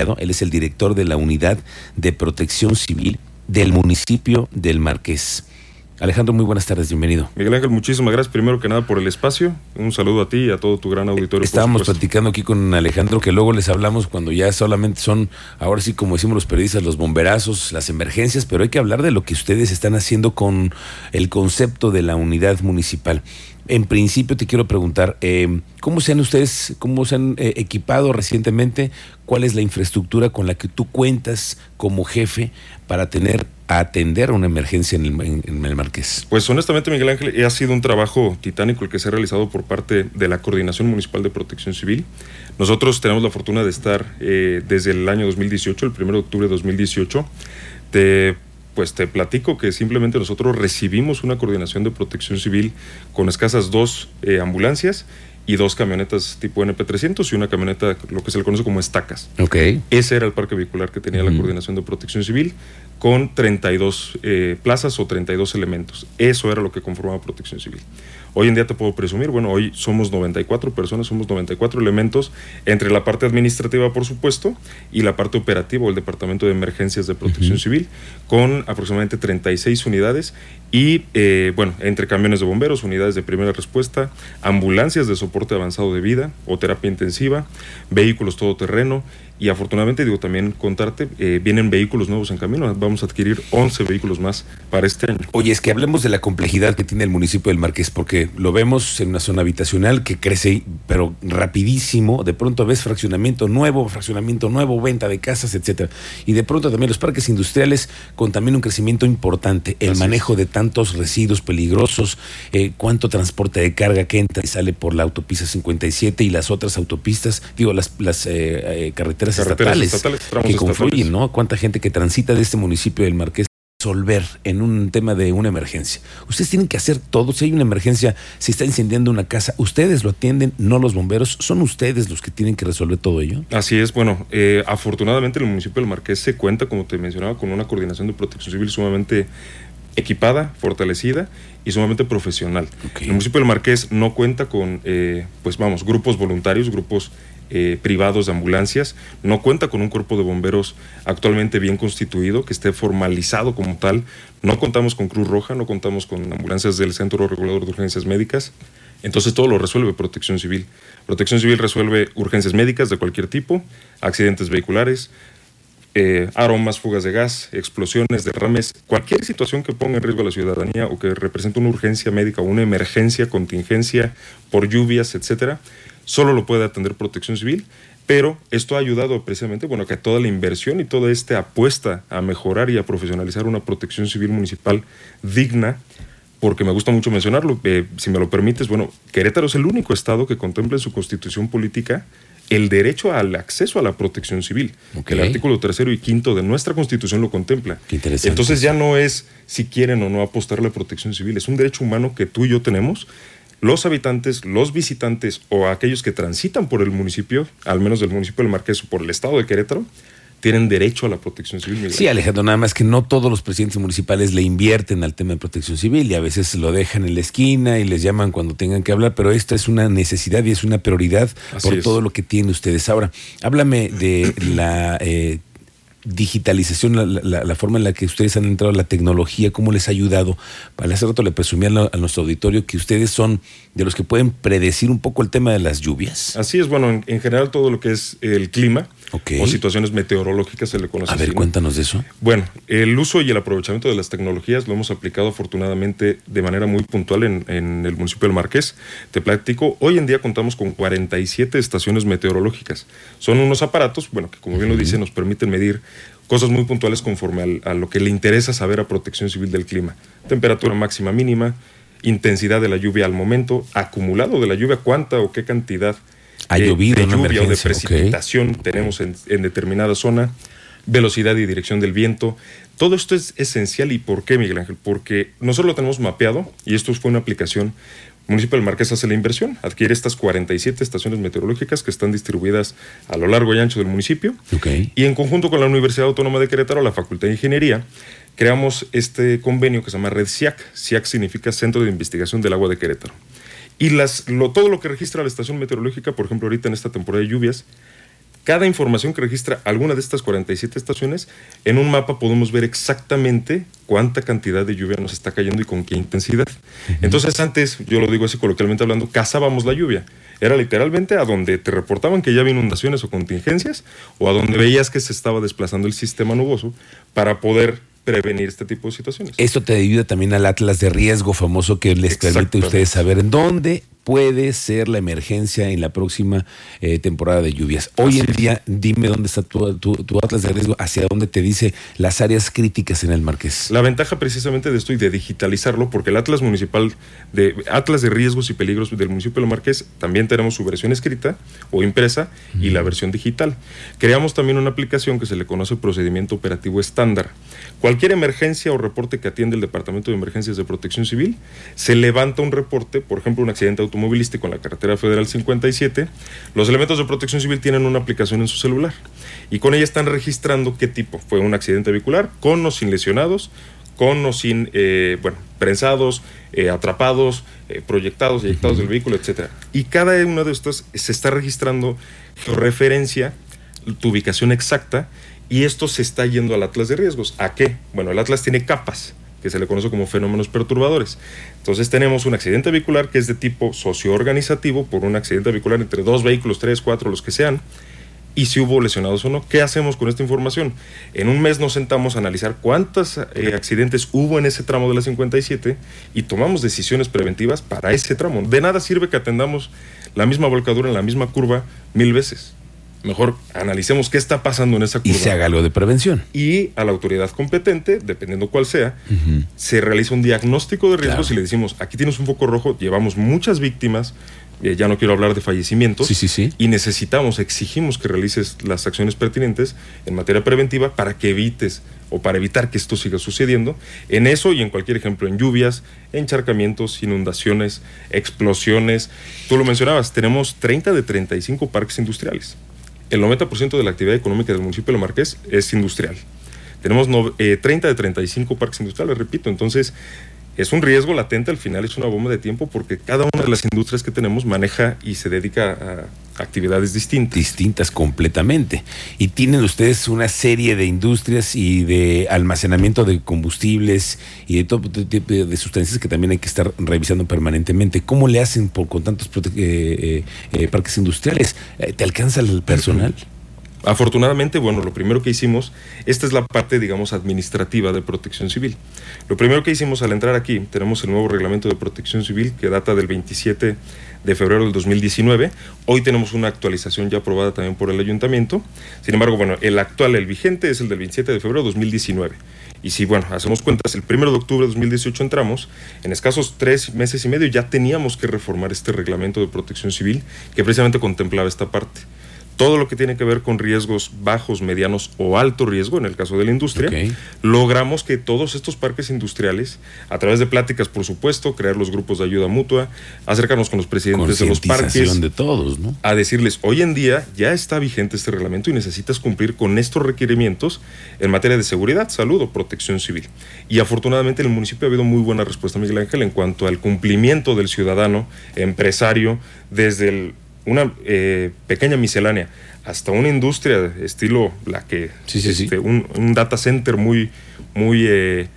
Él es el director de la Unidad de Protección Civil del municipio del Marqués. Alejandro, muy buenas tardes, bienvenido. Miguel Ángel, muchísimas gracias primero que nada por el espacio. Un saludo a ti y a todo tu gran auditorio. Estábamos platicando aquí con Alejandro que luego les hablamos cuando ya solamente son, ahora sí como decimos los periodistas, los bomberazos, las emergencias, pero hay que hablar de lo que ustedes están haciendo con el concepto de la unidad municipal. En principio te quiero preguntar, eh, ¿cómo se han ustedes, cómo se han eh, equipado recientemente? ¿Cuál es la infraestructura con la que tú cuentas como jefe para tener a atender una emergencia en el, Marqués? Pues honestamente, Miguel Ángel, ha sido un trabajo titánico el que se ha realizado por parte de la Coordinación Municipal de Protección Civil. Nosotros tenemos la fortuna de estar eh, desde el año 2018, el 1 de octubre de 2018, de pues te platico que simplemente nosotros recibimos una coordinación de protección civil con escasas dos eh, ambulancias y dos camionetas tipo NP300 y una camioneta, lo que se le conoce como estacas. Ok. Ese era el parque vehicular que tenía la Coordinación de Protección Civil con 32 eh, plazas o 32 elementos. Eso era lo que conformaba Protección Civil. Hoy en día te puedo presumir, bueno, hoy somos 94 personas, somos 94 elementos, entre la parte administrativa, por supuesto, y la parte operativa, o el Departamento de Emergencias de Protección Civil, con aproximadamente 36 unidades y, eh, bueno, entre camiones de bomberos, unidades de primera respuesta, ambulancias de soporte avanzado de vida o terapia intensiva, vehículos todoterreno y afortunadamente, digo, también contarte, eh, vienen vehículos nuevos en camino. Vamos a adquirir 11 vehículos más para este año. Oye, es que hablemos de la complejidad que tiene el municipio del Marqués, porque lo vemos en una zona habitacional que crece, pero rapidísimo. De pronto ves fraccionamiento nuevo, fraccionamiento nuevo, venta de casas, etcétera. Y de pronto también los parques industriales con también un crecimiento importante. El manejo de tantos residuos peligrosos, eh, cuánto transporte de carga que entra y sale por la autopista 57 y las otras autopistas, digo, las, las eh, carreteras estatales, que confluyen, ¿no? Cuánta gente que transita de este municipio del Marqués resolver en un tema de una emergencia. Ustedes tienen que hacer todo. Si hay una emergencia, si está incendiando una casa, ustedes lo atienden, no los bomberos. Son ustedes los que tienen que resolver todo ello. Así es. Bueno, eh, afortunadamente el municipio del Marqués se cuenta, como te mencionaba, con una coordinación de protección civil sumamente equipada, fortalecida y sumamente profesional. El municipio del Marqués no cuenta con, eh, pues vamos, grupos voluntarios, grupos eh, privados de ambulancias, no cuenta con un cuerpo de bomberos actualmente bien constituido, que esté formalizado como tal, no contamos con Cruz Roja, no contamos con ambulancias del Centro Regulador de Urgencias Médicas, entonces todo lo resuelve Protección Civil. Protección Civil resuelve urgencias médicas de cualquier tipo, accidentes vehiculares, eh, aromas, fugas de gas, explosiones, derrames, cualquier situación que ponga en riesgo a la ciudadanía o que represente una urgencia médica una emergencia, contingencia por lluvias, etcétera, solo lo puede atender Protección Civil, pero esto ha ayudado precisamente, bueno, que toda la inversión y toda esta apuesta a mejorar y a profesionalizar una protección civil municipal digna, porque me gusta mucho mencionarlo, eh, si me lo permites, bueno, Querétaro es el único estado que contempla en su constitución política el derecho al acceso a la protección civil. El artículo tercero y quinto de nuestra constitución lo contempla. Entonces ya no es si quieren o no apostar a la protección civil, es un derecho humano que tú y yo tenemos los habitantes, los visitantes o aquellos que transitan por el municipio, al menos del municipio del Marqués o por el estado de Querétaro, tienen derecho a la protección civil. Sí, Alejandro, nada más que no todos los presidentes municipales le invierten al tema de protección civil y a veces lo dejan en la esquina y les llaman cuando tengan que hablar, pero esta es una necesidad y es una prioridad por todo lo que tienen ustedes. Ahora, háblame de la... Eh, digitalización, la, forma en la que ustedes han entrado la tecnología, cómo les ha ayudado. Para hace rato le presumí a, nuestro auditorio que ustedes son de los que pueden predecir un poco el tema de las lluvias. Así es, bueno, en general todo lo que es el clima, o situaciones meteorológicas se le conoce. A ver, cuéntanos de eso. Bueno, el uso y el aprovechamiento de las tecnologías lo hemos aplicado afortunadamente de manera muy puntual en, el municipio del Marqués. Te platico, hoy en día contamos con 47 estaciones meteorológicas. Son unos aparatos, bueno, que como bien lo dice, nos permiten medir cosas muy puntuales conforme a lo que le interesa saber a Protección Civil del clima. Temperatura máxima mínima, intensidad de la lluvia al momento, acumulado de la lluvia, cuánta o qué cantidad ha llovido de lluvia o de precipitación tenemos en, determinada zona, velocidad y dirección del viento. Todo esto es esencial. ¿Y por qué, Miguel Ángel? Porque nosotros lo tenemos mapeado y esto fue una aplicación. Municipio del Marqués hace la inversión, adquiere estas 47 estaciones meteorológicas que están distribuidas a lo largo y ancho del municipio. Y en conjunto con la Universidad Autónoma de Querétaro, la Facultad de Ingeniería, creamos este convenio que se llama Red SIAC. SIAC significa Centro de Investigación del Agua de Querétaro. Y las, lo, todo lo que registra la estación meteorológica, por ejemplo, ahorita en esta temporada de lluvias, cada información que registra alguna de estas 47 estaciones, en un mapa podemos ver exactamente cuánta cantidad de lluvia nos está cayendo y con qué intensidad. Entonces antes, yo lo digo así coloquialmente hablando, cazábamos la lluvia. Era literalmente a donde te reportaban que ya había inundaciones o contingencias o a donde veías que se estaba desplazando el sistema nuboso para poder prevenir este tipo de situaciones. Esto te ayuda también al Atlas de riesgo famoso que les permite a ustedes saber en dónde puede ser la emergencia en la próxima eh, temporada de lluvias. Hoy en día, dime dónde está tu, tu, atlas de riesgo, hacia dónde te dice las áreas críticas en el Marqués. La ventaja precisamente de esto y de digitalizarlo, porque el atlas municipal de atlas de riesgos y peligros del municipio de Marqués también tenemos su versión escrita o impresa y la versión digital. Creamos también una aplicación que se le conoce procedimiento operativo estándar. Cualquier emergencia o reporte que atiende el Departamento de Emergencias de Protección Civil, se levanta un reporte, por ejemplo, un accidente automovilístico en la carretera federal 57, los elementos de protección civil tienen una aplicación en su celular y con ella están registrando qué tipo. Fue un accidente vehicular, con o sin lesionados, con o sin, eh, bueno, prensados, eh, atrapados, eh, proyectados, eyectados del vehículo, etc. Y cada uno de estos se está registrando georreferencia, tu ubicación exacta, y esto se está yendo al Atlas de riesgos. ¿A qué? Bueno, el Atlas tiene capas que se le conoce como fenómenos perturbadores. Entonces tenemos un accidente vehicular que es de tipo socioorganizativo por un accidente vehicular entre dos vehículos, tres, cuatro, los que sean, y si hubo lesionados o no. ¿Qué hacemos con esta información? En un mes nos sentamos a analizar cuántos eh, accidentes hubo en ese tramo de la 57 y tomamos decisiones preventivas para ese tramo. De nada sirve que atendamos la misma volcadura en la misma curva mil veces mejor analicemos qué está pasando en esa curva. Y se haga algo de prevención. Y a la autoridad competente, dependiendo cuál sea, se realiza un diagnóstico de riesgos y le decimos, aquí tienes un foco rojo, llevamos muchas víctimas, eh, ya no quiero hablar de fallecimientos, sí, sí, sí. y necesitamos, exigimos que realices las acciones pertinentes en materia preventiva para que evites o para evitar que esto siga sucediendo. En eso y en cualquier ejemplo, en lluvias, encharcamientos, inundaciones, explosiones. Tú lo mencionabas, tenemos 30 de 35 parques industriales el 90% de la actividad económica del municipio de Lo Marqués es industrial. Tenemos 30 eh, de 35 parques industriales, repito, entonces es un riesgo latente, al final es una bomba de tiempo porque cada una de las industrias que tenemos maneja y se dedica a actividades distintas. Distintas completamente. Y tienen ustedes una serie de industrias y de almacenamiento de combustibles y de todo tipo de sustancias que también hay que estar revisando permanentemente. ¿Cómo le hacen por, con tantos eh, eh, eh, parques industriales? ¿Te alcanza el personal? Afortunadamente, bueno, lo primero que hicimos, esta es la parte, digamos, administrativa de protección civil. Lo primero que hicimos al entrar aquí, tenemos el nuevo reglamento de protección civil que data del 27 de febrero del 2019. Hoy tenemos una actualización ya aprobada también por el ayuntamiento. Sin embargo, bueno, el actual, el vigente, es el del 27 de febrero de 2019. Y si, bueno, hacemos cuentas, el 1 de octubre de 2018 entramos, en escasos tres meses y medio ya teníamos que reformar este reglamento de protección civil que precisamente contemplaba esta parte todo lo que tiene que ver con riesgos bajos, medianos o alto riesgo, en el caso de la industria, logramos que todos estos parques industriales, a través de pláticas, por supuesto, crear los grupos de ayuda mutua, acercarnos con los presidentes de los parques, de todos, ¿no? a decirles, hoy en día ya está vigente este reglamento y necesitas cumplir con estos requerimientos en materia de seguridad, salud o protección civil. Y afortunadamente en el municipio ha habido muy buena respuesta, Miguel Ángel, en cuanto al cumplimiento del ciudadano, empresario, desde el una eh, pequeña miscelánea hasta una industria estilo la que este, Un, un, data center muy muy eh,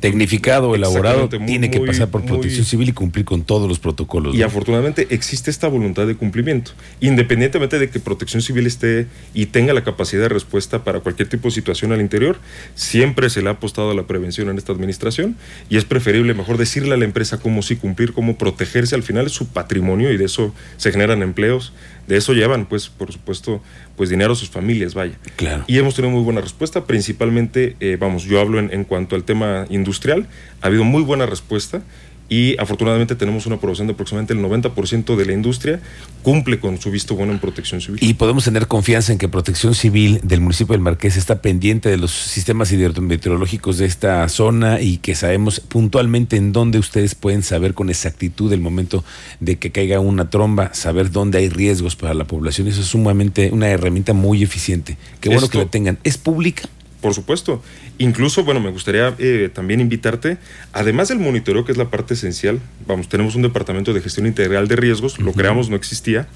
tecnificado, elaborado, tiene que pasar por protección civil y cumplir con todos los protocolos. Y afortunadamente existe esta voluntad de cumplimiento, independientemente de que protección civil esté y tenga la capacidad de respuesta para cualquier tipo de situación al interior, siempre se le ha apostado a la prevención en esta administración y es preferible mejor decirle a la empresa cómo sí cumplir, cómo protegerse, al final es su patrimonio y de eso se generan empleos, de eso llevan, pues, por supuesto, pues dinero a sus familias, vaya. Claro. Y hemos tenido muy buena respuesta, principalmente, eh, vamos, yo hablo en, en cuanto al tema industrial, ha habido muy buena respuesta y afortunadamente tenemos una aprobación de aproximadamente el 90% de la industria cumple con su visto bueno en protección civil. Y podemos tener confianza en que protección civil del municipio del Marqués está pendiente de los sistemas hidrometeorológicos de esta zona y que sabemos puntualmente en dónde ustedes pueden saber con exactitud el momento de que caiga una tromba, saber dónde hay riesgos para la población. Eso es sumamente una herramienta muy eficiente. Qué bueno que la tengan. ¿Es pública? Por supuesto. Incluso, bueno, me gustaría eh, también invitarte, además del monitoreo, que es la parte esencial, vamos, tenemos un departamento de gestión integral de riesgos, lo creamos, no existía,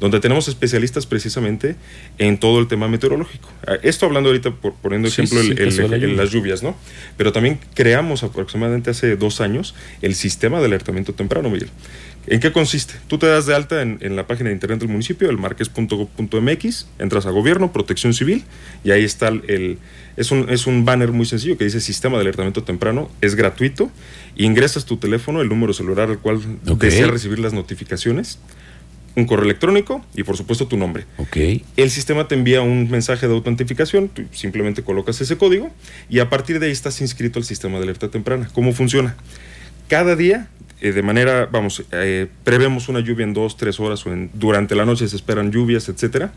donde tenemos especialistas precisamente en todo el tema meteorológico. Ah, esto hablando ahorita, por, poniendo ejemplo, las lluvias, ¿no? Pero también creamos aproximadamente hace dos años el sistema de alertamiento temprano, Miguel. ¿En qué consiste? Tú te das de alta en, la página de internet del municipio, el marques.gov.mx, entras a gobierno, protección civil, y ahí está el... Es un, es un banner muy sencillo que dice sistema de alertamiento temprano, es gratuito, ingresas tu teléfono, el número celular al cual deseas recibir las notificaciones, un correo electrónico y por supuesto tu nombre. Okay. El sistema te envía un mensaje de autentificación, tú simplemente colocas ese código y a partir de ahí estás inscrito al sistema de alerta temprana. ¿Cómo funciona? Cada día eh, de manera, vamos, eh, prevemos una lluvia en dos, tres horas o en, durante la noche se esperan lluvias, etcétera,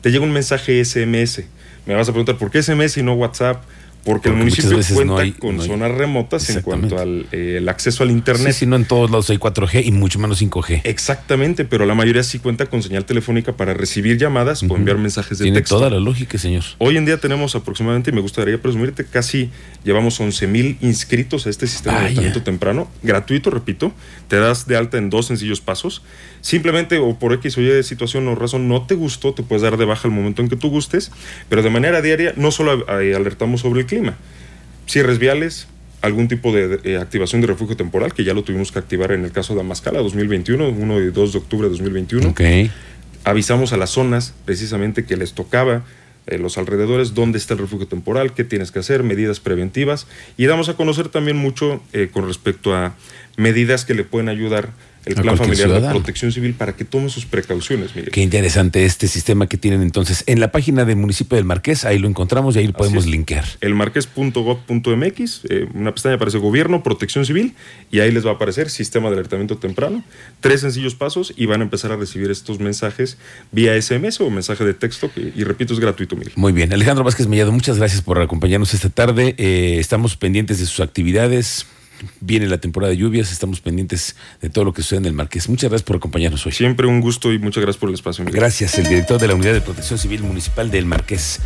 te llega un mensaje SMS. Me vas a preguntar, ¿por qué SMS y no WhatsApp? Porque, el municipio cuenta con zonas remotas en cuanto al eh, acceso al Internet. Sí, sí, no en todos lados hay 4G y mucho menos 5G. Exactamente, pero la mayoría sí cuenta con señal telefónica para recibir llamadas o enviar mensajes de Tiene texto. toda la lógica, señor. Hoy en día tenemos aproximadamente, y me gustaría presumirte, casi llevamos 11 mil inscritos a este sistema de tratamiento temprano, gratuito, repito. Te das de alta en dos sencillos pasos. Simplemente, o por X o Y situación o razón no te gustó, te puedes dar de baja el momento en que tú gustes, pero de manera diaria no solo alertamos sobre el clima. Cierres viales, algún tipo de, eh, activación de refugio temporal, que ya lo tuvimos que activar en el caso de Amascala 2021, 1 y 2 de octubre de 2021. Okay. Avisamos a las zonas precisamente que les tocaba eh, los alrededores, dónde está el refugio temporal, qué tienes que hacer, medidas preventivas y damos a conocer también mucho eh, con respecto a medidas que le pueden ayudar el plan familiar de protección civil para que tome sus precauciones. Miguel. Qué interesante este sistema que tienen entonces en la página del municipio del Marqués, ahí lo encontramos y ahí lo podemos linkear. El marqués.gov.mx, eh, una pestaña aparece gobierno, protección civil y ahí les va a aparecer sistema de alertamiento temprano, tres sencillos pasos y van a empezar a recibir estos mensajes vía SMS o mensaje de texto que, y repito, es gratuito, Miguel. Muy bien, Alejandro Vázquez Mellado, muchas gracias por acompañarnos esta tarde. Eh, estamos pendientes de sus actividades viene la temporada de lluvias, estamos pendientes de todo lo que sucede en el Marqués. Muchas gracias por acompañarnos hoy. Siempre un gusto y muchas gracias por el espacio. Gracias, el director de la Unidad de Protección Civil Municipal del Marqués.